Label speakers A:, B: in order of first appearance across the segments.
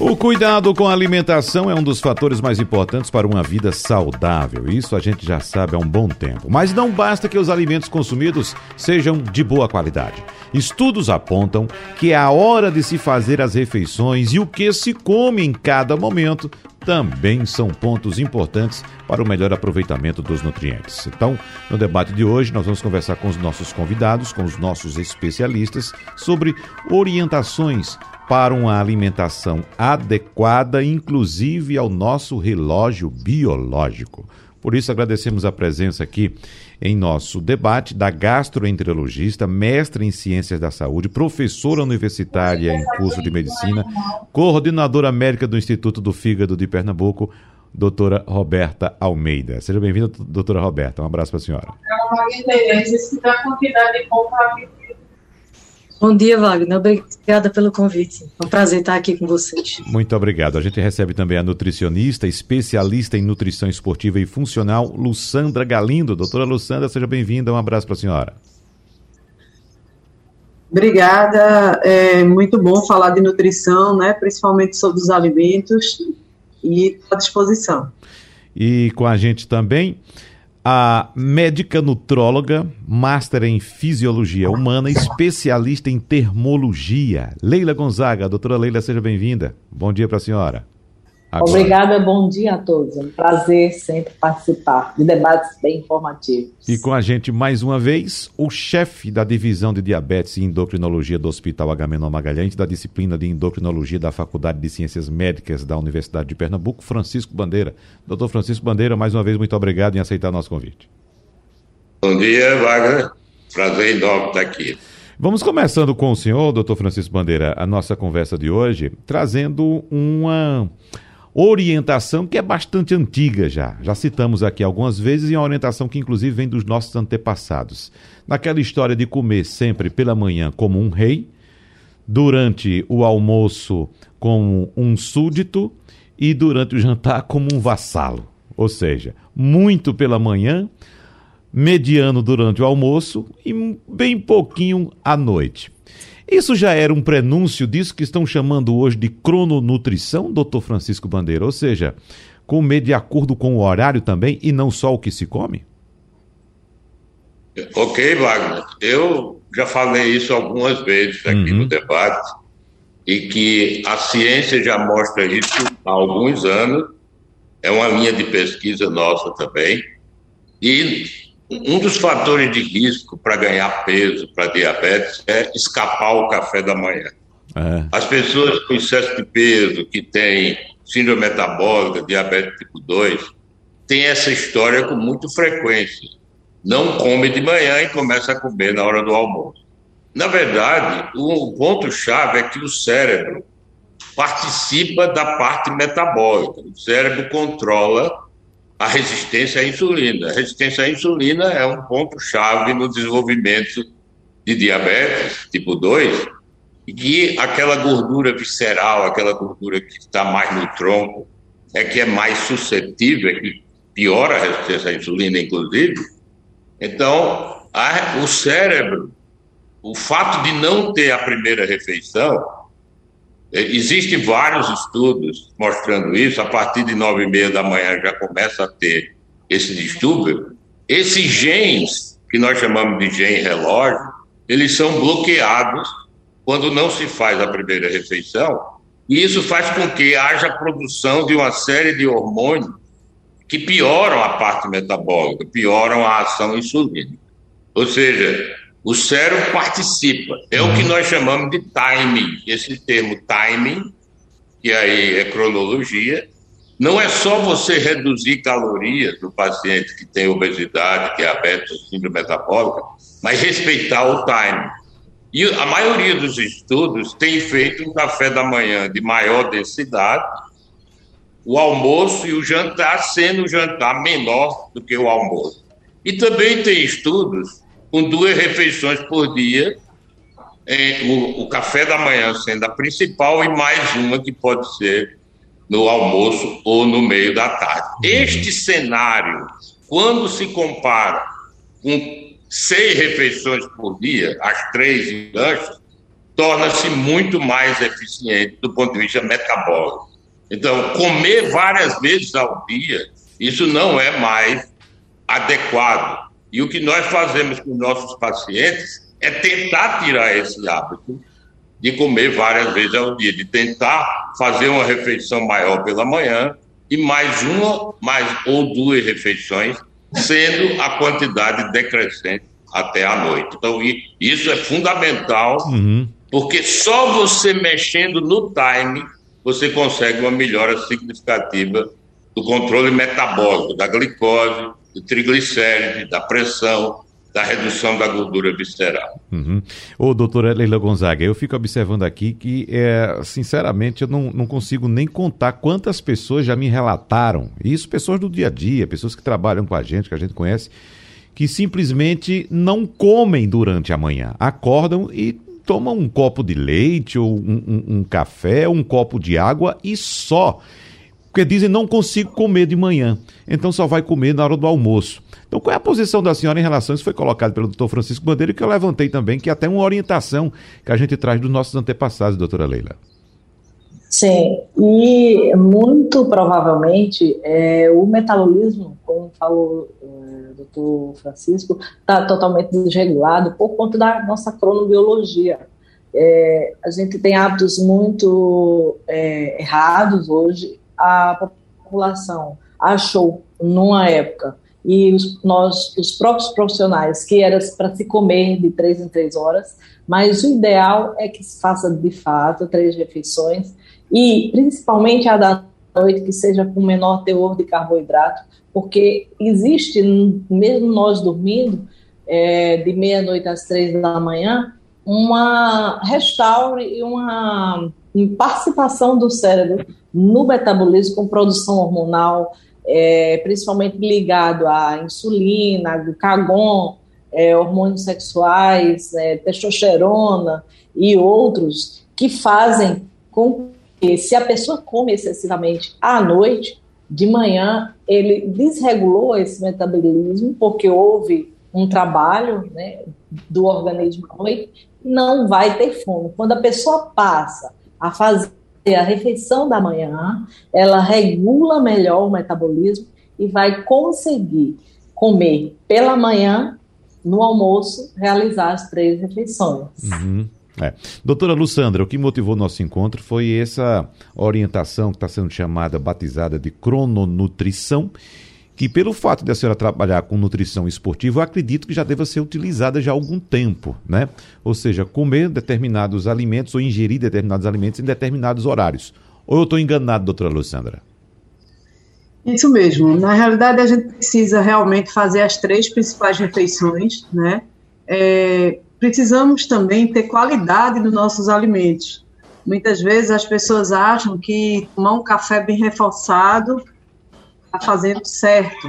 A: o cuidado com a alimentação é um dos fatores mais importantes para uma vida saudável. Isso a gente já sabe há um bom tempo. Mas não basta que os alimentos consumidos sejam de boa qualidade. Estudos apontam que é a hora de se fazer as refeições e o que se come em cada momento também são pontos importantes para o melhor aproveitamento dos nutrientes. Então, no debate de hoje, nós vamos conversar com os nossos convidados, com os nossos especialistas, sobre orientações para uma alimentação adequada, inclusive ao nosso relógio biológico. Por isso, agradecemos a presença aqui em nosso debate da gastroenterologista, mestre em ciências da saúde, professora universitária em curso de medicina, coordenadora médica do Instituto do Fígado de Pernambuco, doutora Roberta Almeida. Seja bem-vinda, doutora Roberta. Um abraço para a senhora.
B: Bom dia, Wagner. Obrigada pelo convite. É um prazer estar aqui com vocês.
A: Muito obrigado. A gente recebe também a nutricionista, especialista em nutrição esportiva e funcional, Luçandra Galindo. Doutora Luçandra, seja bem-vinda. Um abraço para a senhora.
C: Obrigada. É muito bom falar de nutrição, né? principalmente sobre os alimentos, e à disposição.
A: E com a gente também a médica nutróloga, master em fisiologia humana, especialista em termologia. Leila Gonzaga, doutora Leila, seja bem-vinda. Bom dia para a senhora.
D: Agora. Obrigada, bom dia a todos. É um prazer sempre participar de debates bem informativos.
A: E com a gente mais uma vez, o chefe da divisão de diabetes e endocrinologia do Hospital Agamenon Magalhães, da disciplina de endocrinologia da Faculdade de Ciências Médicas da Universidade de Pernambuco, Francisco Bandeira. Doutor Francisco Bandeira, mais uma vez, muito obrigado em aceitar nosso convite.
E: Bom dia, Wagner. Prazer enorme estar aqui.
A: Vamos começando com o senhor, doutor Francisco Bandeira, a nossa conversa de hoje, trazendo uma orientação que é bastante antiga já. Já citamos aqui algumas vezes e é uma orientação que inclusive vem dos nossos antepassados. Naquela história de comer sempre pela manhã como um rei, durante o almoço como um súdito e durante o jantar como um vassalo. Ou seja, muito pela manhã, mediano durante o almoço e bem pouquinho à noite. Isso já era um prenúncio disso que estão chamando hoje de crononutrição, doutor Francisco Bandeira? Ou seja, comer de acordo com o horário também e não só o que se come?
E: Ok, Wagner. Eu já falei isso algumas vezes aqui uhum. no debate e que a ciência já mostra isso há alguns anos. É uma linha de pesquisa nossa também. E um dos fatores de risco para ganhar peso, para diabetes, é escapar o café da manhã. É. As pessoas com excesso de peso, que têm síndrome metabólica, diabetes tipo 2, têm essa história com muita frequência. Não come de manhã e começa a comer na hora do almoço. Na verdade, o ponto-chave é que o cérebro participa da parte metabólica. O cérebro controla a resistência à insulina. A resistência à insulina é um ponto-chave no desenvolvimento de diabetes tipo 2, e que aquela gordura visceral, aquela gordura que está mais no tronco, é que é mais suscetível, é que piora a resistência à insulina, inclusive. Então, a, o cérebro, o fato de não ter a primeira refeição, existem vários estudos mostrando isso. A partir de nove e meia da manhã já começa a ter esse distúrbio. Esses genes, que nós chamamos de gene relógio, eles são bloqueados quando não se faz a primeira refeição. E isso faz com que haja produção de uma série de hormônios que pioram a parte metabólica, pioram a ação insulínica. Ou seja, o cérebro participa. É o que nós chamamos de timing. Esse termo timing, que aí é cronologia, não é só você reduzir calorias do paciente que tem obesidade, diabetes, síndrome metabólica, mas respeitar o timing. E a maioria dos estudos tem feito um café da manhã de maior densidade, o almoço e o jantar sendo o jantar menor do que o almoço. E também tem estudos com duas refeições por dia, em, o, o café da manhã sendo a principal e mais uma que pode ser no almoço ou no meio da tarde. Uhum. Este cenário, quando se compara com seis refeições por dia, as três em torna-se muito mais eficiente do ponto de vista metabólico. Então, comer várias vezes ao dia, isso não é mais adequado. E o que nós fazemos com nossos pacientes é tentar tirar esse hábito de comer várias vezes ao dia, de tentar fazer uma refeição maior pela manhã e mais uma, mais ou duas refeições, sendo a quantidade decrescente até a noite. Então, isso é fundamental, uhum. porque só você mexendo no time você consegue uma melhora significativa do controle metabólico, da glicose, do triglicérides, da pressão, da redução da gordura visceral.
A: Uhum. Ô, doutora Leila Gonzaga, eu fico observando aqui que, é, sinceramente, eu não, não consigo nem contar quantas pessoas já me relataram, isso pessoas do dia a dia, pessoas que trabalham com a gente, que a gente conhece, que simplesmente não comem durante a manhã, acordam e tomam um copo de leite ou um, um, um café, um copo de água e só. Porque dizem não consigo comer de manhã, então só vai comer na hora do almoço. Então, qual é a posição da senhora em relação isso? Foi colocado pelo doutor Francisco Bandeira, que eu levantei também, que é até uma orientação que a gente traz dos nossos antepassados, doutora Leila.
D: Sim, e muito provavelmente é, o metabolismo, como falou o é, doutor Francisco, está totalmente desregulado por conta da nossa cronobiologia. É, a gente tem hábitos muito é, errados hoje. A população achou, numa época, e os, nós, os próprios profissionais, que era para se comer de três em três horas, mas o ideal é que se faça de fato três refeições e principalmente a da noite que seja com menor teor de carboidrato, porque existe, mesmo nós dormindo, é, de meia-noite às três da manhã, uma restaure e uma participação do cérebro no metabolismo com produção hormonal, é, principalmente ligado à insulina, glucagon, é, hormônios sexuais, é, testosterona e outros, que fazem com que, se a pessoa come excessivamente à noite, de manhã, ele desregulou esse metabolismo, porque houve um trabalho né, do organismo à noite, não vai ter fome. Quando a pessoa passa a fazer a refeição da manhã, ela regula melhor o metabolismo e vai conseguir comer pela manhã, no almoço, realizar as três refeições.
A: Uhum. É. Doutora Lussandra, o que motivou nosso encontro foi essa orientação que está sendo chamada, batizada de crononutrição, que pelo fato de a senhora trabalhar com nutrição esportiva, eu acredito que já deva ser utilizada já há algum tempo, né? Ou seja, comer determinados alimentos ou ingerir determinados alimentos em determinados horários. Ou eu estou enganado, doutora Lussandra?
C: Isso mesmo. Na realidade, a gente precisa realmente fazer as três principais refeições, né? É, precisamos também ter qualidade nos nossos alimentos. Muitas vezes as pessoas acham que tomar um café bem reforçado está fazendo certo.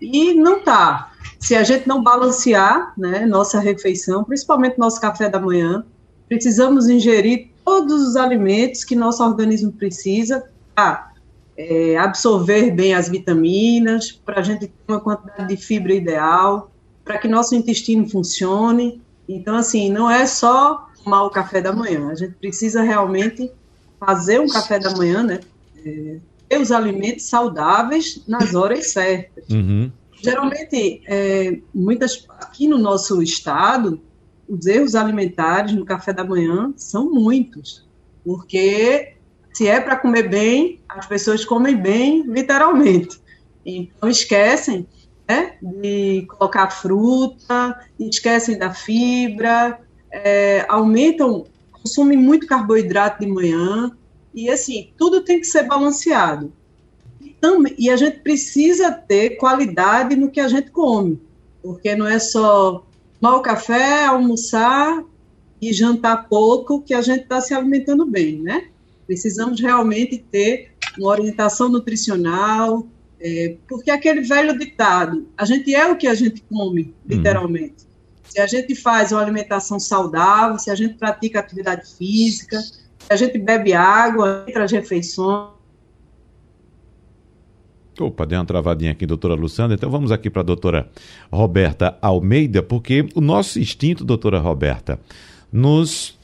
C: E não está. Se a gente não balancear né, nossa refeição, principalmente nosso café da manhã, precisamos ingerir todos os alimentos que nosso organismo precisa para é, absorver bem as vitaminas, para a gente ter uma quantidade de fibra ideal, para que nosso intestino funcione. Então, assim, não é só tomar o café da manhã, a gente precisa realmente fazer um café da manhã, né? É, os alimentos saudáveis nas horas certas. Uhum. Geralmente, é, muitas aqui no nosso estado, os erros alimentares no café da manhã são muitos, porque se é para comer bem, as pessoas comem bem, literalmente. Então esquecem né, de colocar fruta, esquecem da fibra, é, aumentam, consumem muito carboidrato de manhã, e assim, tudo tem que ser balanceado. E, também, e a gente precisa ter qualidade no que a gente come, porque não é só tomar o café, almoçar e jantar pouco que a gente está se alimentando bem, né? Precisamos realmente ter uma orientação nutricional, é, porque aquele velho ditado, a gente é o que a gente come, literalmente. Hum. se a gente faz uma alimentação saudável, se a gente pratica atividade física, a gente bebe água entre as refeições.
A: Opa, deu uma travadinha aqui, doutora Luciana. Então vamos aqui para a doutora Roberta Almeida, porque o nosso instinto, doutora Roberta, nos,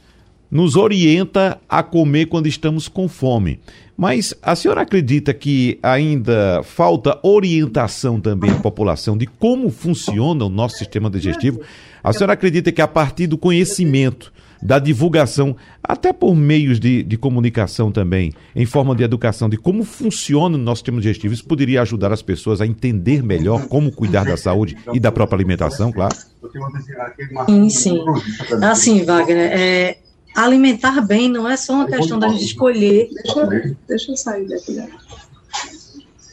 A: nos orienta a comer quando estamos com fome. Mas a senhora acredita que ainda falta orientação também à população de como funciona o nosso sistema digestivo? A senhora acredita que a partir do conhecimento, da divulgação, até por meios de, de comunicação também, em forma de educação, de como funciona o nosso sistema digestivo, isso poderia ajudar as pessoas a entender melhor como cuidar da saúde e da própria alimentação, claro?
B: Sim, sim. Assim, Wagner, é, alimentar bem não é só uma questão da gente escolher.
C: Deixa, deixa eu sair daqui.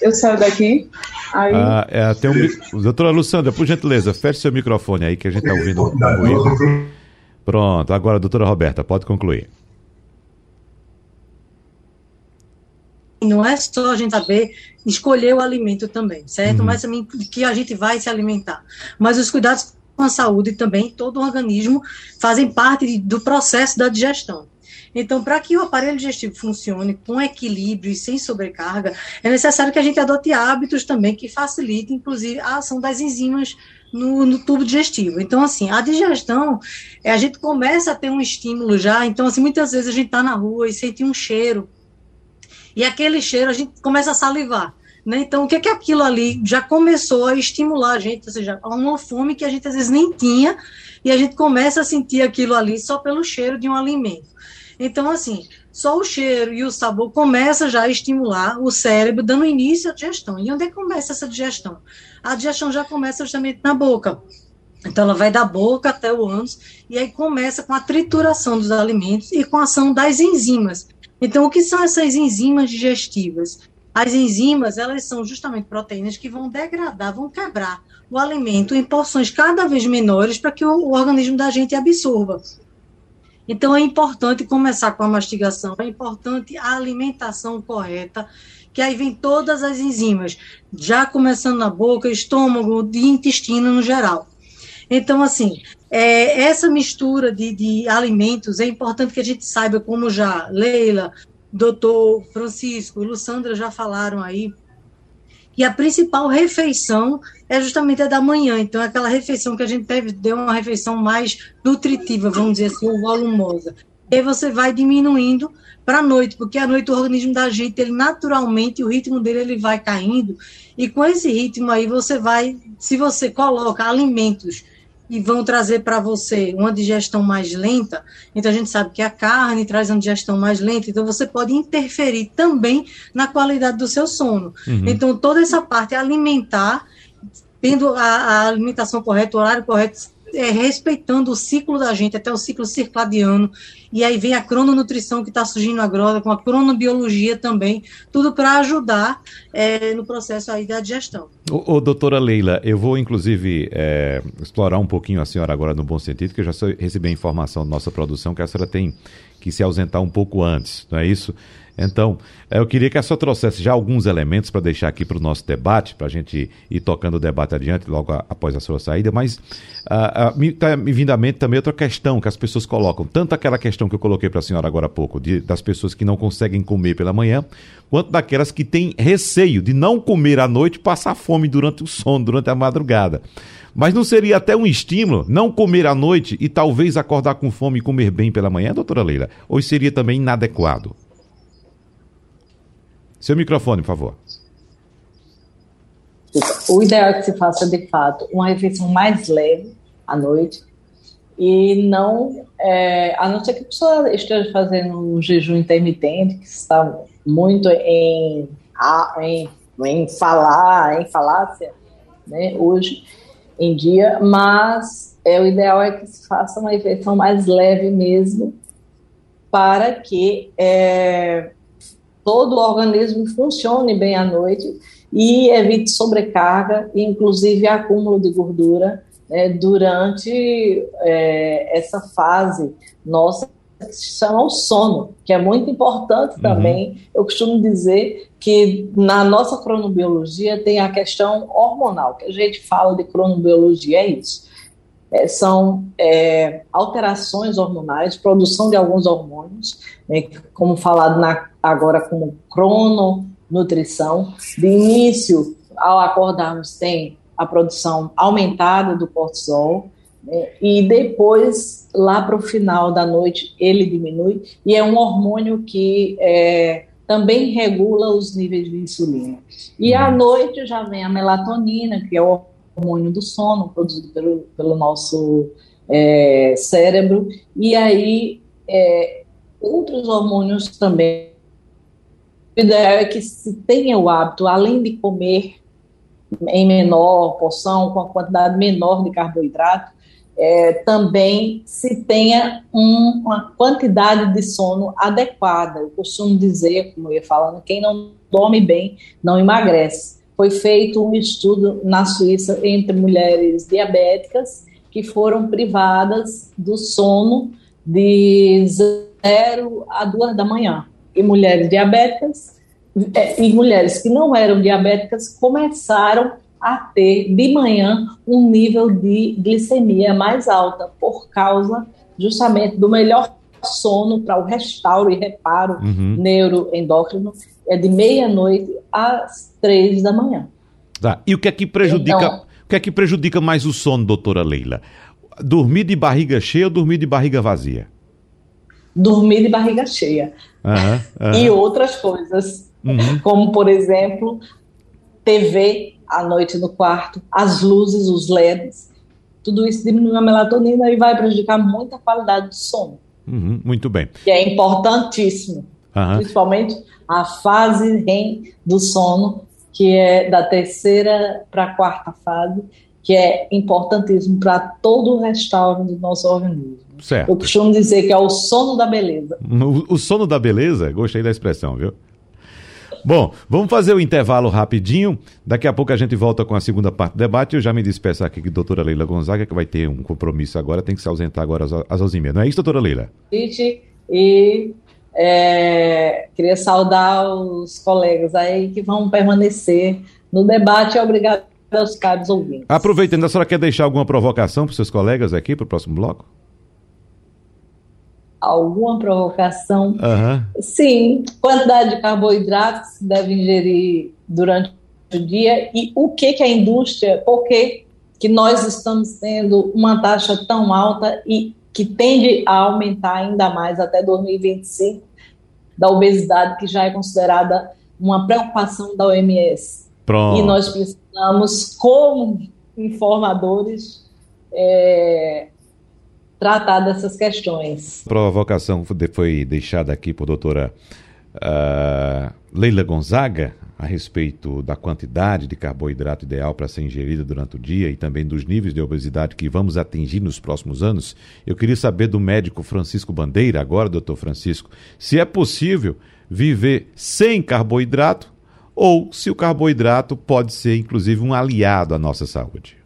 C: Eu saio daqui. Aí...
A: Ah, é, tem um, doutora Luciana, por gentileza, feche seu microfone aí que a gente está ouvindo um ruído. Pronto, agora, doutora Roberta, pode concluir.
B: Não é só a gente saber escolher o alimento também, certo? Uhum. Mas também que a gente vai se alimentar. Mas os cuidados com a saúde também, todo o organismo, fazem parte do processo da digestão. Então, para que o aparelho digestivo funcione com equilíbrio e sem sobrecarga, é necessário que a gente adote hábitos também que facilitem, inclusive, a ação das enzimas no, no, tubo digestivo. Então, assim, a digestão, é, a gente começa a ter um estímulo já. Então, assim, muitas vezes a gente está na rua e sente um cheiro. E aquele cheiro a gente começa a salivar. Né? Então, o que é que aquilo ali já começou a estimular a gente, ou seja, uma fome que a gente às vezes nem tinha, e a gente começa a sentir aquilo ali só pelo cheiro de um alimento. Então, assim, só o cheiro e o sabor começa já a estimular o cérebro, dando início à digestão. E onde é que começa essa digestão? A digestão já começa justamente na boca. Então, ela vai da boca até o ânus, e aí começa com a trituração dos alimentos e com a ação das enzimas. Então, o que são essas enzimas digestivas? As enzimas, elas são justamente proteínas que vão degradar, vão quebrar o alimento em porções cada vez menores para que o, o organismo da gente absorva. Então é importante começar com a mastigação, é importante a alimentação correta, que aí vem todas as enzimas, já começando na boca, estômago e intestino no geral. Então, assim, é, essa mistura de, de alimentos é importante que a gente saiba, como já Leila, doutor Francisco e Lussandra já falaram aí, e a principal refeição é justamente a da manhã. Então, aquela refeição que a gente deve ter uma refeição mais nutritiva, vamos dizer assim, ou volumosa. E aí você vai diminuindo para a noite, porque à noite o organismo da gente, ele naturalmente, o ritmo dele ele vai caindo, e com esse ritmo aí você vai, se você coloca alimentos e vão trazer para você uma digestão mais lenta. Então a gente sabe que a carne traz uma digestão mais lenta, então você pode interferir também na qualidade do seu sono. Uhum. Então toda essa parte alimentar, tendo a, a alimentação correta, o horário correto, é, respeitando o ciclo da gente, até o ciclo circadiano, e aí vem a crononutrição que está surgindo agora, com a cronobiologia também, tudo para ajudar é, no processo aí da digestão.
A: Ô, ô, doutora Leila, eu vou inclusive é, explorar um pouquinho a senhora agora no bom sentido, que eu já recebi a informação da nossa produção que a senhora tem que se ausentar um pouco antes, não é isso? Então, eh, eu queria que a senhora trouxesse já alguns elementos para deixar aqui para o nosso debate, para a gente ir tocando o debate adiante logo a, após a sua saída, mas uh, uh, me, tá, me vindo à mente também outra questão que as pessoas colocam, tanto aquela questão que eu coloquei para a senhora agora há pouco, de, das pessoas que não conseguem comer pela manhã, quanto daquelas que têm receio de não comer à noite e passar fome durante o sono, durante a madrugada. Mas não seria até um estímulo não comer à noite e talvez acordar com fome e comer bem pela manhã, doutora Leila? Ou seria também inadequado? Seu microfone, por favor.
D: O ideal é que se faça, de fato, uma refeição mais leve à noite e não, é, a não ser que a pessoa esteja fazendo um jejum intermitente, que está muito em, em, em falar, em falácia, né, hoje em dia, mas é, o ideal é que se faça uma refeição mais leve mesmo, para que é, todo o organismo funcione bem à noite e evite sobrecarga inclusive, acúmulo de gordura né, durante é, essa fase nossa que se chama o sono, que é muito importante uhum. também. Eu costumo dizer que na nossa cronobiologia tem a questão hormonal, que a gente fala de cronobiologia, é isso. é, são é, alterações hormonais, produção de alguns hormônios, né, como falado na, agora como crononutrição. De início, ao acordarmos, tem a produção aumentada do cortisol, né, e depois, lá para o final da noite, ele diminui, e é um hormônio que é, também regula os níveis de insulina. E à noite já vem a melatonina, que é o hormônio do sono, produzido pelo, pelo nosso é, cérebro, e aí é, outros hormônios também. O ideal é que se tenha o hábito, além de comer em menor porção, com a quantidade menor de carboidrato, é, também se tenha um, uma quantidade de sono adequada. Eu costumo dizer, como eu ia falando, quem não dorme bem não emagrece. Foi feito um estudo na Suíça entre mulheres diabéticas que foram privadas do sono de 0 a 2 da manhã. E mulheres diabéticas e mulheres que não eram diabéticas começaram a ter de manhã um nível de glicemia mais alta por causa justamente do melhor sono para o restauro e reparo uhum. neuroendócrino é de meia-noite às três da manhã.
A: Tá. E o que é que prejudica, então, o que é que prejudica mais o sono, doutora Leila? Dormir de barriga cheia ou dormir de barriga vazia?
D: Dormir de barriga cheia. Uhum, uhum. E outras coisas, uhum. como por exemplo, TV à noite no quarto, as luzes, os LEDs, tudo isso diminui a melatonina e vai prejudicar muito a qualidade do sono.
A: Uhum, muito bem.
D: Que é importantíssimo, uhum. principalmente a fase REM do sono, que é da terceira para a quarta fase, que é importantíssimo para todo o restauro do nosso organismo. Certo. Eu costumo dizer que é o sono da beleza.
A: O, o sono da beleza? Gostei da expressão, viu? Bom, vamos fazer o intervalo rapidinho. Daqui a pouco a gente volta com a segunda parte do debate. Eu já me despeço aqui com a doutora Leila Gonzaga, que vai ter um compromisso agora, tem que se ausentar agora às 11 Não é isso, doutora Leila?
D: E é, queria saudar os colegas aí que vão permanecer no debate. Obrigado aos caros ouvintes.
A: Aproveitando, a senhora quer deixar alguma provocação para os seus colegas aqui para o próximo bloco?
D: Alguma provocação. Uhum. Sim, quantidade de carboidratos que se deve ingerir durante o dia e o que, que a indústria, por que, que nós estamos tendo uma taxa tão alta e que tende a aumentar ainda mais até 2025 da obesidade, que já é considerada uma preocupação da OMS. Pronto. E nós precisamos, como informadores, é, tratar dessas questões.
A: A provocação foi deixada aqui por doutora uh, Leila Gonzaga a respeito da quantidade de carboidrato ideal para ser ingerida durante o dia e também dos níveis de obesidade que vamos atingir nos próximos anos. Eu queria saber do médico Francisco Bandeira, agora, doutor Francisco, se é possível viver sem carboidrato ou se o carboidrato pode ser, inclusive, um aliado à nossa saúde.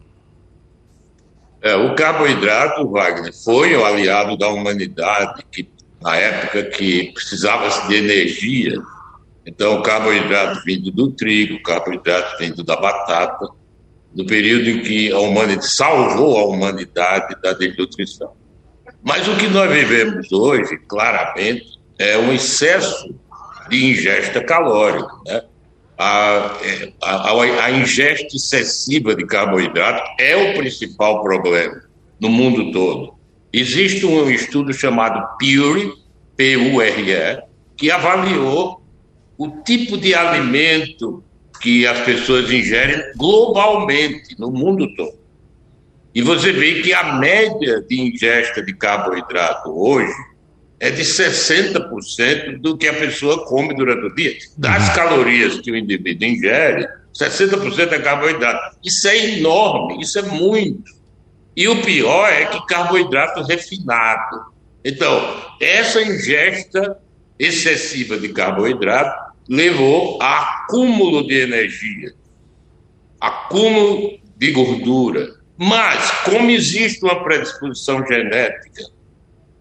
E: É, o carboidrato, Wagner, foi o aliado da humanidade que, na época que precisava de energia. Então, o carboidrato vindo do trigo, o carboidrato vindo da batata, no período em que a humanidade salvou a humanidade da desnutrição. Mas o que nós vivemos hoje, claramente, é um excesso de ingesta calórica. Né? A, a, a, ingesta excessiva de carboidrato é o principal problema no mundo todo. Existe um estudo chamado PURE, P-U-R-E, que avaliou o tipo de alimento que as pessoas ingerem globalmente, no mundo todo. E você vê que a média de ingesta de carboidrato hoje é de 60% do que a pessoa come durante o dia. Das uhum. calorias que o indivíduo ingere, 60% é carboidrato. Isso é enorme, isso é muito. E o pior é que carboidrato refinado. Então, essa ingesta excessiva de carboidrato levou a acúmulo de energia, acúmulo de gordura. Mas, como existe uma predisposição genética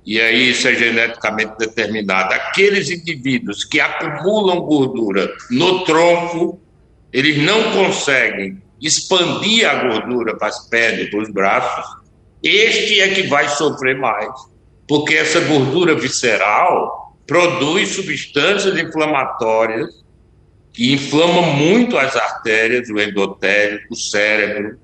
E: e aí isso é geneticamente determinado. Aqueles indivíduos que acumulam gordura no tronco, eles não conseguem expandir a gordura para as pernas, para os braços, este é que vai sofrer mais, porque essa gordura visceral produz substâncias inflamatórias que inflamam muito as artérias, o endotélio, o cérebro,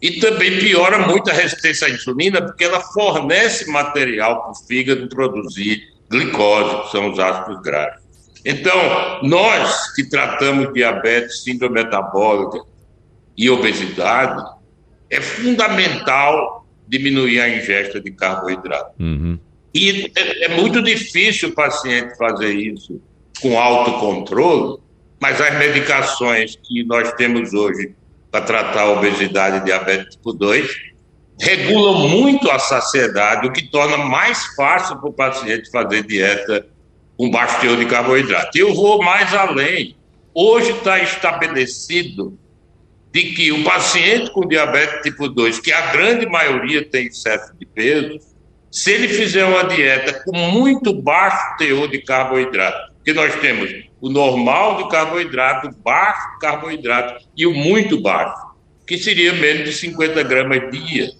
E: e também piora muito a resistência à insulina, porque ela fornece material para o fígado produzir glicose, que são os ácidos graxos. Então, nós que tratamos diabetes, síndrome metabólica e obesidade, é fundamental diminuir a ingesta de carboidrato. Uhum. E é, é, muito difícil o paciente fazer isso com autocontrole, mas as medicações que nós temos hoje para tratar a obesidade e diabetes tipo 2 regulam muito a saciedade, o que torna mais fácil para o paciente fazer dieta com baixo teor de carboidrato. Eu vou mais além. Hoje está estabelecido de que o paciente com diabetes tipo 2, que a grande maioria tem excesso de peso, se ele fizer uma dieta com muito baixo teor de carboidrato, que nós temos o normal de carboidrato, o baixo carboidrato e o muito baixo, que seria menos de 50 gramas dia.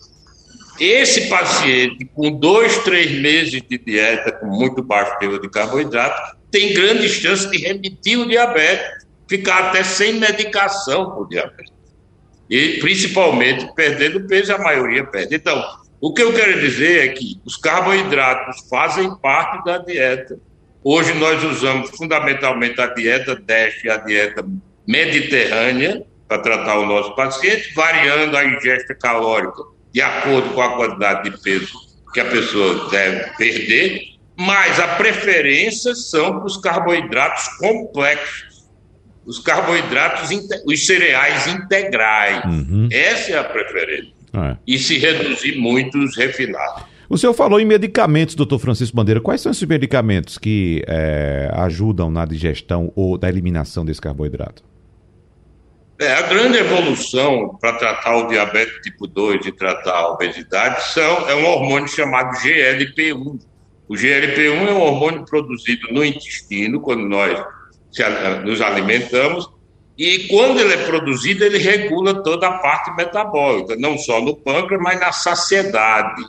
E: Esse paciente, com dois, três meses de dieta com muito baixo teor de carboidrato, tem grande chance de remitir o diabetes, ficar até sem medicação por diabetes. E principalmente perdendo peso, a maioria perde. Então, o que eu quero dizer é que os carboidratos fazem parte da dieta. Hoje nós usamos fundamentalmente a dieta DESH e a dieta mediterrânea para tratar o nosso paciente, variando a ingesta calórica de acordo com a quantidade de peso que a pessoa deve perder, mas a preferência são os carboidratos complexos, os carboidratos, os cereais integrais. Uhum. Essa é a preferência. É. E se reduzir muito os refinados.
A: O senhor falou em medicamentos, doutor Francisco Bandeira. Quais são esses medicamentos que é, ajudam na digestão ou da eliminação desse carboidrato?
E: É, a grande evolução para tratar o diabetes tipo 2 e tratar a obesidade são, é um hormônio chamado GLP-1. O GLP-1 é um hormônio produzido no intestino, quando nós nos alimentamos, e quando ele é produzido, ele regula toda a parte metabólica, não só no pâncreas, mas na saciedade.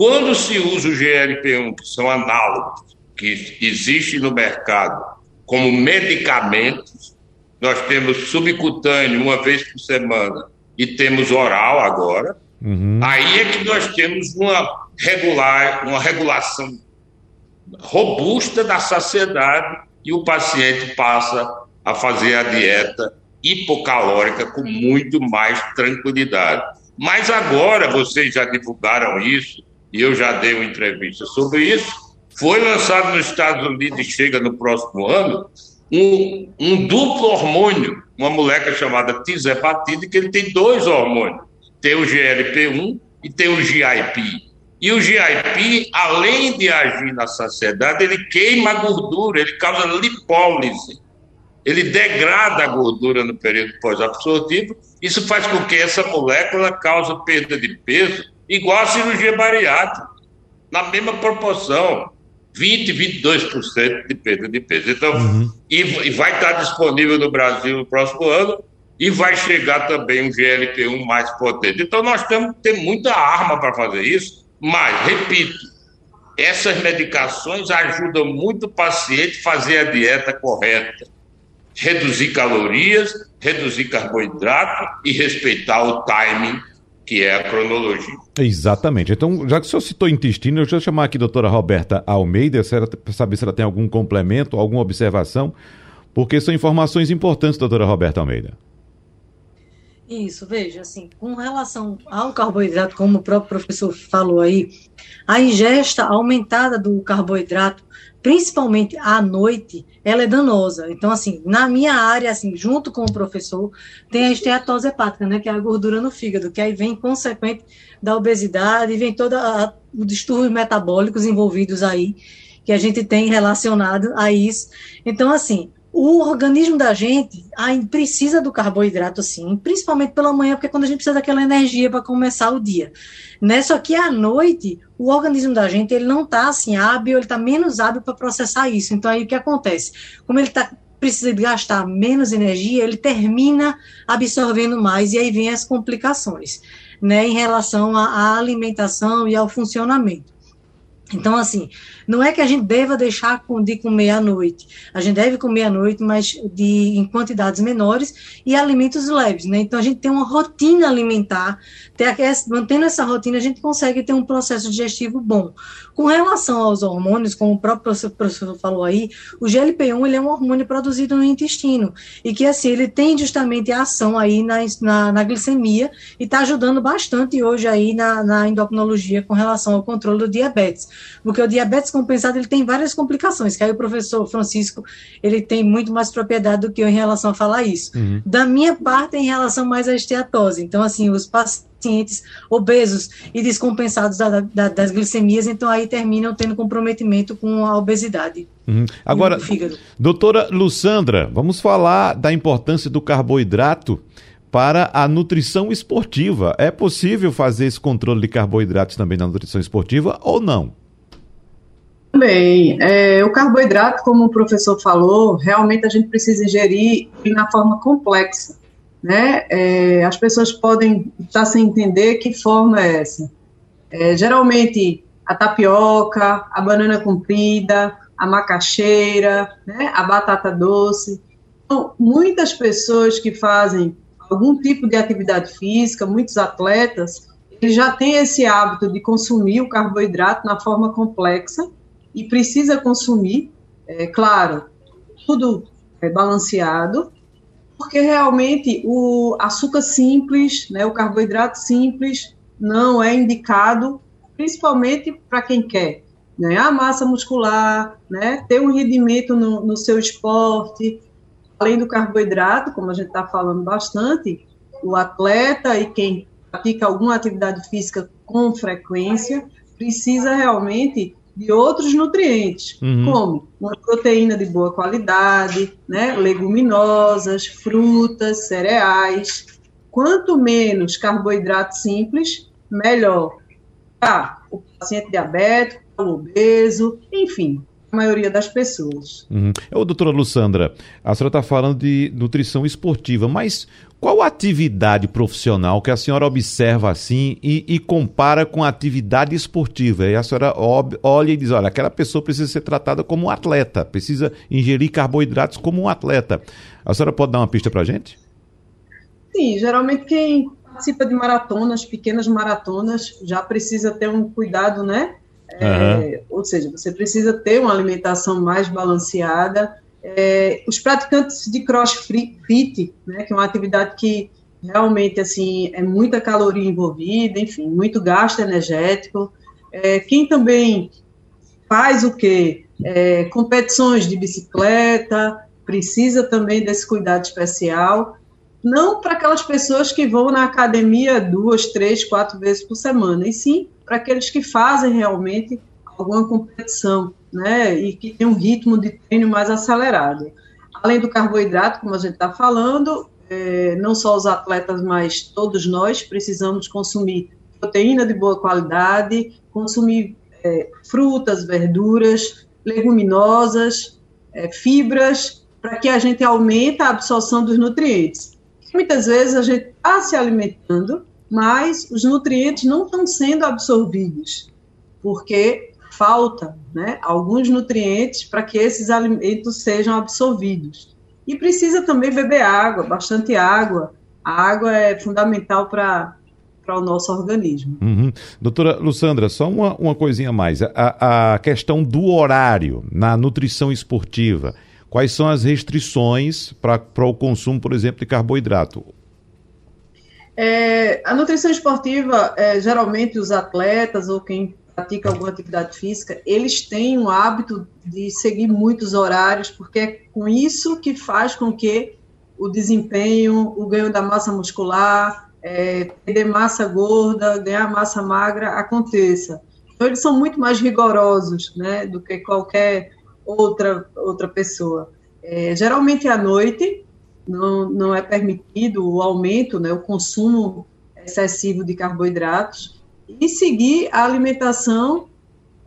E: Quando se usa o GLP-1, que são análogos, que existem no mercado como medicamentos, nós temos subcutâneo uma vez por semana e temos oral agora, uhum. aí é que nós temos uma, regular, uma regulação robusta da saciedade e o paciente passa a fazer a dieta hipocalórica com muito mais tranquilidade. Mas agora, vocês já divulgaram isso, e eu já dei uma entrevista sobre isso, foi lançado nos Estados Unidos e chega no próximo ano um, um duplo hormônio, uma moleca chamada tirzepatide, que ele tem dois hormônios, tem o GLP-1 e tem o GIP. E o GIP, além de agir na saciedade, ele queima a gordura, ele causa lipólise ele degrada a gordura no período pós-absortivo. Isso faz com que essa molécula cause perda de peso, igual a cirurgia bariátrica, na mesma proporção, 20, 22% de perda de peso. Então, uhum. e, e, vai estar disponível no Brasil no próximo ano e vai chegar também um GLP-1 mais potente. Então, nós temos que ter muita arma para fazer isso, mas, repito, essas medicações ajudam muito o paciente a fazer a dieta correta reduzir calorias, reduzir carboidrato e respeitar o timing, que é a cronologia.
A: Exatamente. Então, já que o senhor citou intestino, eu vou chamar aqui a doutora Roberta Almeida para saber se ela tem algum complemento, alguma observação, porque são informações importantes, doutora Roberta Almeida.
B: Isso, veja, assim, com relação ao carboidrato, como o próprio professor falou aí, a ingesta aumentada do carboidrato principalmente à noite, ela é danosa. Então, assim, na minha área, assim, junto com o professor, tem a esteatose hepática, né, que é a gordura no fígado, que aí vem consequente da obesidade, e vem todos os distúrbios metabólicos envolvidos aí, que a gente tem relacionado a isso. Então, assim, o organismo da gente precisa do carboidrato, sim, principalmente pela manhã, porque é quando a gente precisa daquela energia para começar o dia. Né? Só que à noite, o organismo da gente ele não está assim hábil, ele está menos hábil para processar isso. Então aí o que acontece? Como ele tá, precisa gastar menos energia, ele termina absorvendo mais e aí vem as complicações. né, em relação à alimentação e ao funcionamento. Então, assim, não é que a gente deva deixar de comer à noite. A gente deve comer à noite, mas de, em quantidades menores e alimentos leves, né? Então, a gente tem uma rotina alimentar. Ter, mantendo essa rotina, a gente consegue ter um processo digestivo bom. Com relação aos hormônios, como o próprio professor, falou aí, o GLP-1 ele é um hormônio produzido no intestino e que, assim, ele tem justamente a ação aí na, na, na glicemia e está ajudando bastante hoje aí na, na endocrinologia com relação ao controle do diabetes porque o diabetes compensado ele tem várias complicações, que aí o professor Francisco ele tem muito mais propriedade do que eu em relação a falar isso. Uhum. Da minha parte, em relação mais à esteatose. Então, assim, os pacientes obesos e descompensados da, da, das glicemias, então aí terminam tendo comprometimento com a obesidade.
A: Uhum. Agora, doutora Lussandra, vamos falar da importância do carboidrato para a nutrição esportiva. É possível fazer esse controle de carboidratos também na nutrição esportiva ou não?
C: Bem, é, o carboidrato, como o professor falou, realmente a gente precisa ingerir na forma complexa. Né? É, as pessoas podem estar sem entender que forma é essa. É, geralmente, a tapioca, a banana comprida, a macaxeira, né? a batata doce. Então, muitas pessoas que fazem algum tipo de atividade física, muitos atletas, eles já têm esse hábito de consumir o carboidrato na forma complexa e precisa consumir, é claro, tudo é balanceado, porque realmente o açúcar simples, né, o carboidrato simples, não é indicado, principalmente para quem quer ganhar massa muscular, né, ter um rendimento no, no seu esporte, além do carboidrato, como a gente está falando bastante, o atleta e quem pratica alguma atividade física com frequência precisa realmente de outros nutrientes, uhum. como uma proteína de boa qualidade, né, leguminosas, frutas, cereais. Quanto menos carboidrato simples, melhor. Tá, o paciente diabético, o obeso, enfim, a maioria das pessoas.
A: Uhum. Ô, doutora Lussandra, a senhora está falando de nutrição esportiva, mas qual atividade profissional que a senhora observa assim e, e compara com a atividade esportiva? E a senhora olha e diz: olha, aquela pessoa precisa ser tratada como um atleta, precisa ingerir carboidratos como um atleta. A senhora pode dar uma pista para a gente?
C: Sim, geralmente quem participa de maratonas, pequenas maratonas, já precisa ter um cuidado, né? É, ou seja, você precisa ter uma alimentação mais balanceada. É, os praticantes de crossfit, né, que é uma atividade que realmente assim é muita caloria envolvida, enfim, muito gasto energético. É, quem também faz o que? É, competições de bicicleta, precisa também desse cuidado especial. Não para aquelas pessoas que vão na academia duas, três, quatro vezes por semana, e sim para aqueles que fazem realmente alguma competição, né, e que tem um ritmo de treino mais acelerado. Além do carboidrato, como a gente está falando, é, não só os atletas, mas todos nós precisamos consumir proteína de boa qualidade, consumir é, frutas, verduras, leguminosas, é, fibras, para que a gente aumente a absorção dos nutrientes. Muitas vezes a gente está se alimentando mas os nutrientes não estão sendo absorvidos, porque falta né, alguns nutrientes para que esses alimentos sejam absorvidos. E precisa também beber água, bastante água. A água é fundamental para para o nosso organismo.
A: Uhum. Doutora Lussandra, só uma, uma coisinha a mais. A, a questão do horário na nutrição esportiva. Quais são as restrições para o consumo, por exemplo, de carboidrato?
C: É, a nutrição esportiva, é, geralmente os atletas ou quem pratica alguma atividade física, eles têm o hábito de seguir muitos horários, porque é com isso que faz com que o desempenho, o ganho da massa muscular, é, perder massa gorda, ganhar massa magra aconteça. Então, eles são muito mais rigorosos né, do que qualquer outra, outra pessoa. É, geralmente à noite, não, não é permitido o aumento, né, o consumo excessivo de carboidratos e seguir a alimentação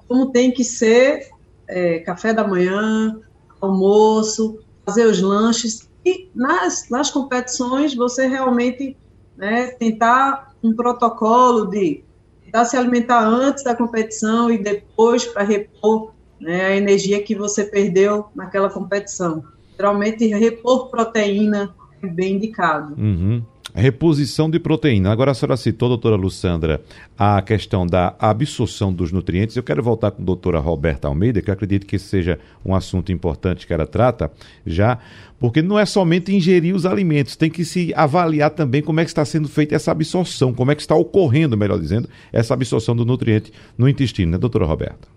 C: como tem que ser é, café da manhã, almoço, fazer os lanches e nas, nas competições você realmente né, tentar um protocolo de tentar se alimentar antes da competição e depois para repor né, a energia que você perdeu naquela competição. Geralmente, repor proteína é bem indicado.
A: Uhum. Reposição de proteína. Agora a senhora citou, doutora Lussandra, a questão da absorção dos nutrientes. Eu quero voltar com a doutora Roberta Almeida, que eu acredito que seja um assunto importante que ela trata já, porque não é somente ingerir os alimentos, tem que se avaliar também como é que está sendo feita essa absorção, como é que está ocorrendo, melhor dizendo, essa absorção do nutriente no intestino, né, doutora Roberta?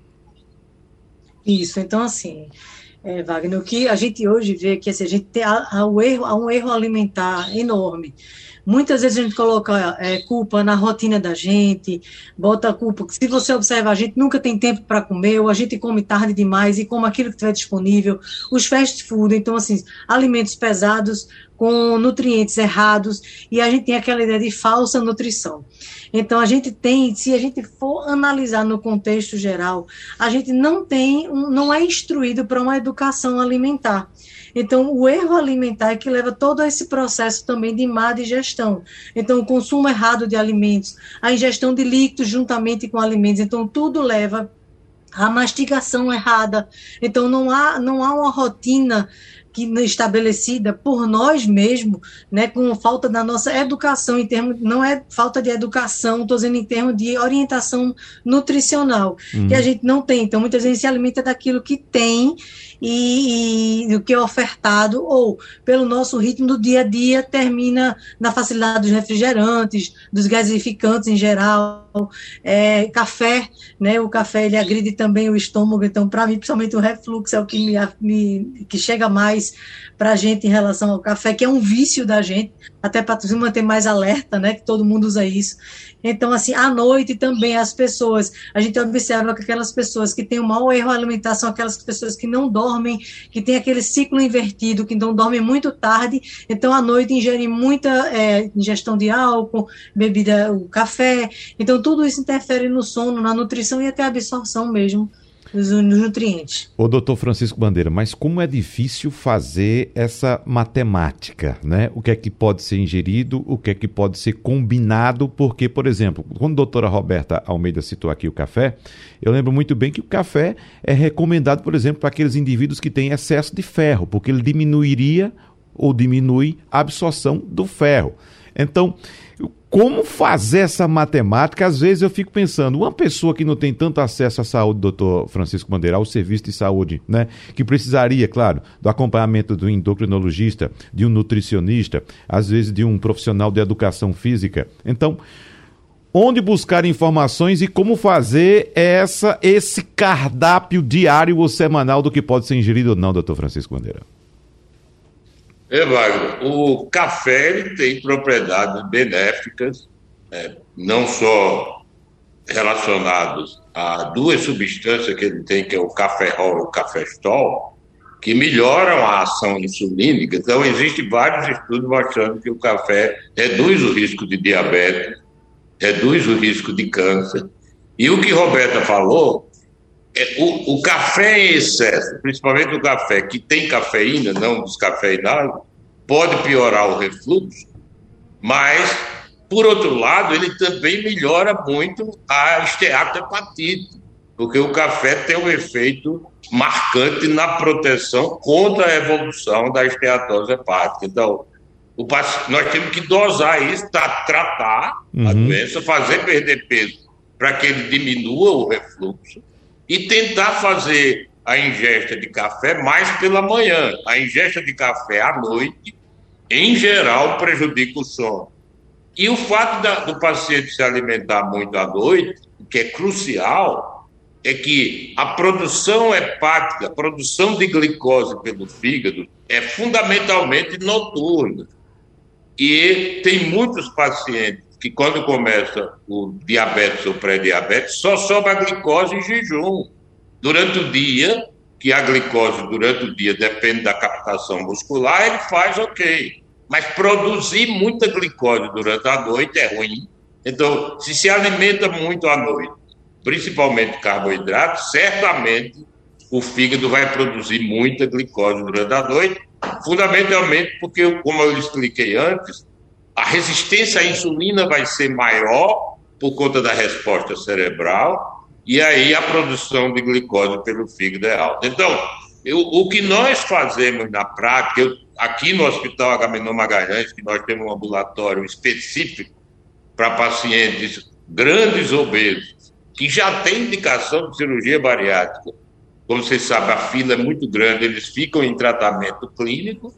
B: Isso, então assim, é, Wagner, o que a gente hoje vê é que assim, a gente tem um erro, há um erro alimentar enorme. Muitas vezes a gente coloca é, culpa na rotina da gente, bota a culpa. Se você observa, a gente nunca tem tempo para comer, ou a gente come tarde demais e come aquilo que estiver disponível. Os fast food, então, assim, alimentos pesados com nutrientes errados, e a gente tem aquela ideia de falsa nutrição. Então, a gente tem, se a gente for analisar no contexto geral, a gente não tem, não é instruído para uma educação alimentar. Então, o erro alimentar é que leva todo esse processo também de má digestão. Então, o consumo errado de alimentos, a ingestão de líquidos juntamente com alimentos. Então, tudo leva à mastigação errada. Então, não há, não há uma rotina que estabelecida por nós mesmos, né, com falta da nossa educação em termos, não é falta de educação, estou dizendo em termos de orientação nutricional, uhum. que a gente não tem. Então, muitas vezes se alimenta daquilo que tem e, e, do que é ofertado, ou pelo nosso ritmo do dia a dia, termina na facilidade dos refrigerantes, dos gasificantes em geral, é, café, né? O café ele agride também o estômago, então, para mim, principalmente o refluxo é o que me, me que chega mais para a gente em relação ao café, que é um vício da gente, até para se manter mais alerta, né? Que todo mundo usa isso. Então, assim, à noite também as pessoas, a gente observa que aquelas pessoas que têm um mau erro alimentar são aquelas pessoas que não dormem, que têm aquele ciclo invertido, que não dormem muito tarde, então à noite ingerem muita é, ingestão de álcool, bebida, o café, então tudo isso interfere no sono, na nutrição e até a absorção mesmo dos nutrientes.
A: O doutor Francisco Bandeira, mas como é difícil fazer essa matemática, né? O que é que pode ser ingerido, o que é que pode ser combinado, porque, por exemplo, quando a doutora Roberta Almeida citou aqui o café, eu lembro muito bem que o café é recomendado, por exemplo, para aqueles indivíduos que têm excesso de ferro, porque ele diminuiria ou diminui a absorção do ferro. Então, como fazer essa matemática? Às vezes eu fico pensando, uma pessoa que não tem tanto acesso à saúde, doutor Francisco Bandeira, ao serviço de saúde, né? Que precisaria, claro, do acompanhamento do endocrinologista, de um nutricionista, às vezes de um profissional de educação física. Então, onde buscar informações e como fazer essa, esse cardápio diário ou semanal do que pode ser ingerido ou não, doutor Francisco Bandeira?
E: É, Wagner, o café ele tem propriedades benéficas, né, não só relacionadas a duas substâncias que ele tem, que é o café-rol e o café-stol, que melhoram a ação insulínica. Então, existem vários estudos mostrando que o café reduz o risco de diabetes, reduz o risco de câncer. E o que Roberta falou é, o, o, café em excesso, principalmente o café que tem cafeína, não descafeinado, pode piorar o refluxo, mas, por outro lado, ele também melhora muito a esteatohepatite, porque o café tem um efeito marcante na proteção contra a evolução da esteatose hepática. Então, o, nós temos que dosar isso, tratar uhum. a doença, fazer perder peso para que ele diminua o refluxo e tentar fazer a ingesta de café mais pela manhã. A ingesta de café à noite, em geral, prejudica o sono. E o fato da, do paciente se alimentar muito à noite, o que é crucial, é que a produção hepática, a produção de glicose pelo fígado, é fundamentalmente noturna. E tem muitos pacientes que quando começa o diabetes ou pré-diabetes, só sobra a glicose em jejum. Durante o dia, que a glicose durante o dia depende da captação muscular, ele faz ok. Mas produzir muita glicose durante a noite é ruim. Então, se se alimenta muito à noite, principalmente carboidrato, certamente o fígado vai produzir muita glicose durante a noite, fundamentalmente porque, como eu expliquei antes, a resistência à insulina vai ser maior por conta da resposta cerebral, e aí a produção de glicose pelo fígado é alta. Então, eu, o que nós fazemos na prática, eu, aqui no Hospital Agamenon Magalhães, que nós temos um ambulatório específico para pacientes grandes obesos, que já tem indicação de cirurgia bariátrica. Como vocês sabem, a fila é muito grande, eles ficam em tratamento clínico.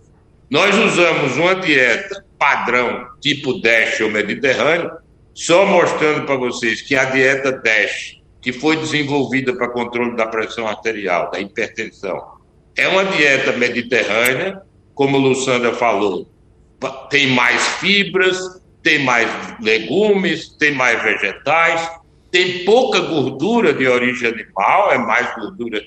E: Nós usamos uma dieta padrão, tipo DASH ou Mediterrâneo, só mostrando para vocês que a dieta DASH, que foi desenvolvida para controle da pressão arterial, da hipertensão, é uma dieta mediterrânea, como o Luçanda falou, tem mais fibras, tem mais legumes, tem mais vegetais, tem pouca gordura de origem animal, é mais gordura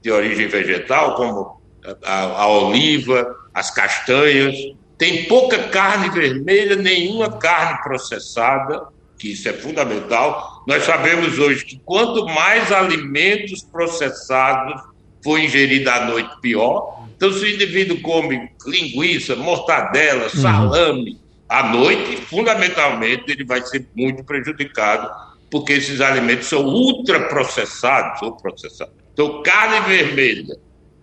E: de origem vegetal, como a, a oliva, as castanhas. Tem pouca carne vermelha, nenhuma carne processada, que isso é fundamental. Nós sabemos hoje que quanto mais alimentos processados for ingerido à noite, pior. Então, se o indivíduo come linguiça, mortadela, uhum. salame, uhum. à noite, fundamentalmente, ele vai ser muito prejudicado, porque esses alimentos são ultraprocessados ou processados. Então, carne vermelha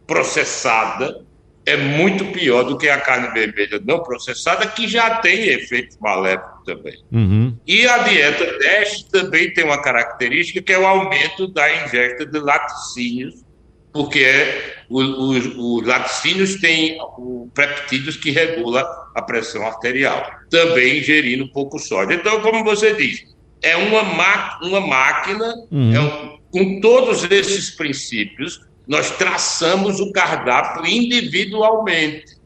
E: processada é muito pior do que a carne vermelha não processada, que já tem efeitos maléficos também. Uhum. E a dieta DASH também tem uma característica que é o aumento da ingesta de laticínios porque é, os, os laticínios têm o peptídeos que regula a pressão arterial, também ingerindo pouco sódio. Então, como você diz, é uma, uma máquina, uhum. é um, com todos esses princípios, nós traçamos o cardápio individualmente,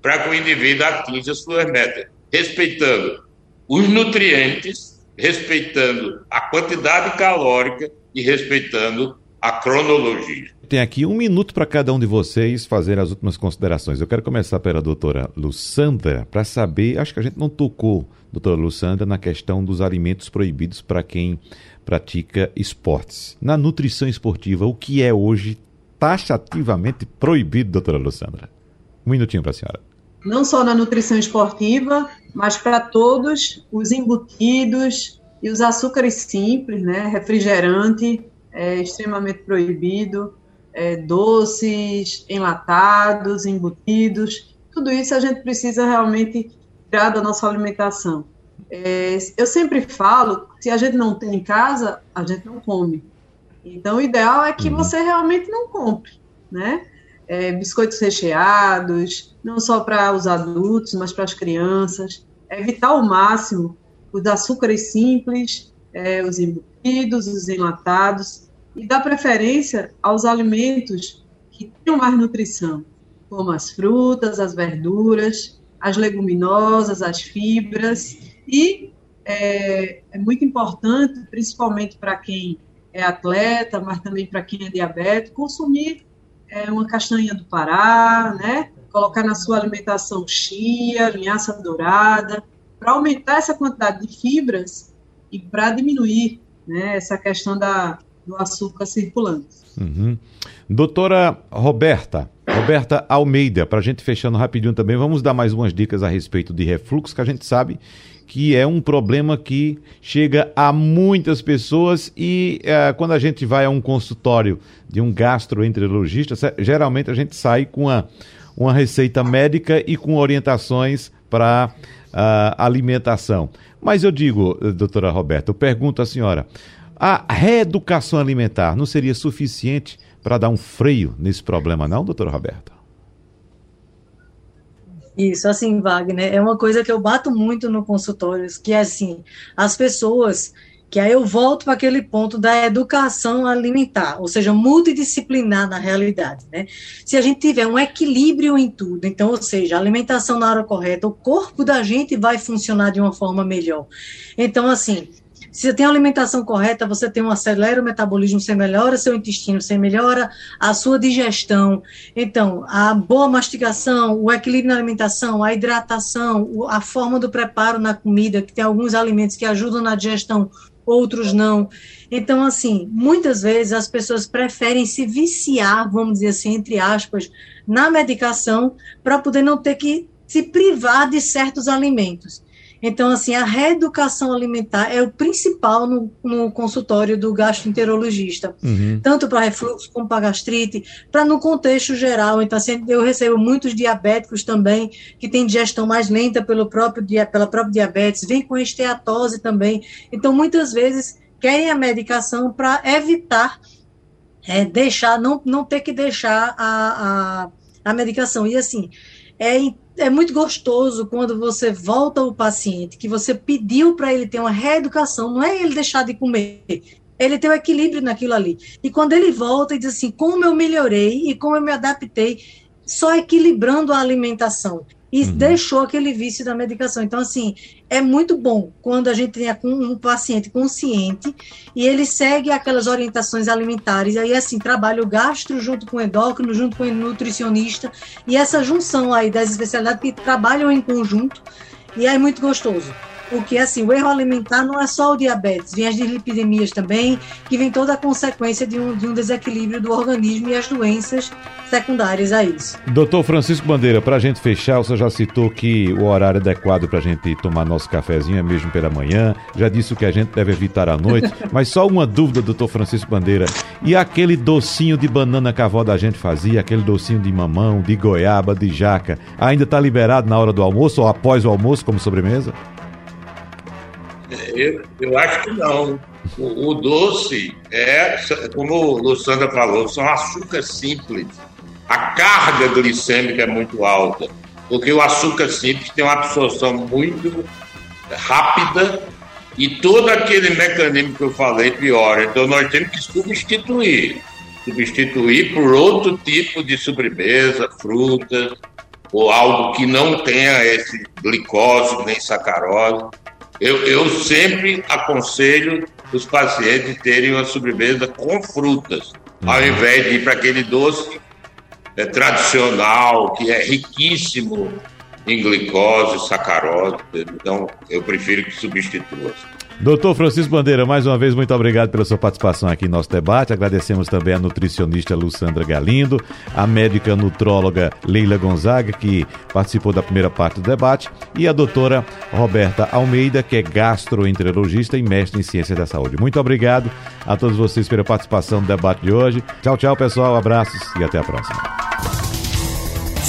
E: para que o indivíduo atinja suas metas, respeitando os nutrientes, respeitando a quantidade calórica e respeitando a cronologia
A: tem aqui um minuto para cada um de vocês fazer as últimas considerações. Eu quero começar pela doutora Lussandra para saber, acho que a gente não tocou, doutora Lussandra, na questão dos alimentos proibidos para quem pratica esportes. Na nutrição esportiva, o que é hoje taxativamente proibido, doutora Lussandra? Um minutinho para a senhora.
C: Não só na nutrição esportiva, mas para todos os embutidos e os açúcares simples, né? Refrigerante é extremamente proibido é, doces, enlatados, embutidos, tudo isso a gente precisa realmente tirar da nossa alimentação. É, eu sempre falo, se a gente não tem em casa, a gente não come. Então, o ideal é que uhum. você realmente não compre, né? É, biscoitos recheados, não só para os adultos, mas para as crianças. Evitar ao máximo os açúcares simples, é, os embutidos, os enlatados, e dá preferência aos alimentos que tenham mais nutrição, como as frutas, as verduras, as leguminosas, as fibras, e é, é muito importante, principalmente para quem é atleta, mas também para quem é diabético, consumir é, uma castanha do Pará, né? colocar na sua alimentação chia, linhaça dourada, para aumentar essa quantidade de fibras e para diminuir né, essa questão da, do açúcar circulante.
A: Uhum. Doutora Roberta, Roberta Almeida, para a gente fechando rapidinho também, vamos dar mais umas dicas a respeito de refluxo, que a gente sabe que é um problema que chega a muitas pessoas e é, quando a gente vai a um consultório de um gastroenterologista, geralmente a gente sai com uma, uma receita médica e com orientações para uh, alimentação. Mas eu digo, doutora Roberta, eu pergunto à senhora, a reeducação alimentar não seria suficiente para dar um freio nesse problema, não, doutora Roberta?
B: Isso, assim, Wagner, é uma coisa que eu bato muito no consultório, que é assim, as pessoas, que aí eu volto para aquele ponto da educação alimentar, ou seja, multidisciplinar na realidade, né? Se a gente tiver um equilíbrio em tudo, então, ou seja, alimentação na hora correta, o corpo da gente vai funcionar de uma forma melhor. Então, assim, se você tem a alimentação correta, você tem um acelera o metabolismo, você melhora seu intestino, você melhora a sua digestão. Então, a boa mastigação, o equilíbrio na alimentação, a hidratação, a forma do preparo na comida, que tem alguns alimentos que ajudam na digestão, outros não. Então, assim, muitas vezes as pessoas preferem se viciar, vamos dizer assim, entre aspas, na medicação, para poder não ter que se privar de certos alimentos. Então, assim, a reeducação alimentar é o principal no, no consultório do gastroenterologista, uhum. tanto para refluxo como para gastrite, para no contexto geral. Então, assim, eu recebo muitos diabéticos também que têm digestão mais lenta pelo próprio, pela própria diabetes, vem com esteatose também. Então, muitas vezes querem a medicação para evitar é, deixar, não, não ter que deixar a, a, a medicação. E assim, é é muito gostoso quando você volta ao paciente, que você pediu para ele ter uma reeducação, não é ele deixar de comer, ele tem o um equilíbrio naquilo ali. E quando ele volta e diz assim, como eu melhorei e como eu me adaptei, só equilibrando a alimentação e uhum. deixou aquele vício da medicação. Então, assim, é muito bom quando a gente tem um paciente consciente e ele segue aquelas orientações alimentares. Aí, assim, trabalha o gastro junto com o endócrino, junto com o nutricionista, e essa junção aí das especialidades que trabalham em conjunto, e é muito gostoso porque assim, o erro alimentar não é só o diabetes, vem as dislipidemias também, que vem toda a consequência de um, de um desequilíbrio do organismo e as doenças secundárias a isso.
A: Doutor Francisco Bandeira, para a gente fechar, você já citou que o horário adequado para a gente tomar nosso cafezinho é mesmo pela manhã, já disse o que a gente deve evitar à noite, mas só uma dúvida, doutor Francisco Bandeira, e aquele docinho de banana que a avó da gente fazia, aquele docinho de mamão, de goiaba, de jaca, ainda está liberado na hora do almoço ou após o almoço como sobremesa?
E: Eu, eu acho que não. O, o, doce é, como o Luciana falou, são açúcar simples. A carga glicêmica é muito alta, porque o açúcar simples tem uma absorção muito rápida e todo aquele mecanismo que eu falei piora. Então nós temos que substituir. Substituir por outro tipo de sobremesa, frutas, ou algo que não tenha esse glicose nem sacarose. Eu, eu sempre aconselho os pacientes terem uma sobremesa com frutas, uhum. ao invés de ir para aquele doce é, tradicional, que é riquíssimo em glicose, sacarose. Então, eu prefiro que substitua.
A: Doutor Francisco Bandeira, mais uma vez, muito obrigado pela sua participação aqui no nosso debate. Agradecemos também a nutricionista Luciandra Galindo, a médica nutróloga Leila Gonzaga, que participou da primeira parte do debate, e a doutora Roberta Almeida, que é gastroenterologista e mestre em ciência da saúde. Muito obrigado a todos vocês pela participação no debate de hoje. Tchau, tchau, pessoal. Abraços e até a próxima.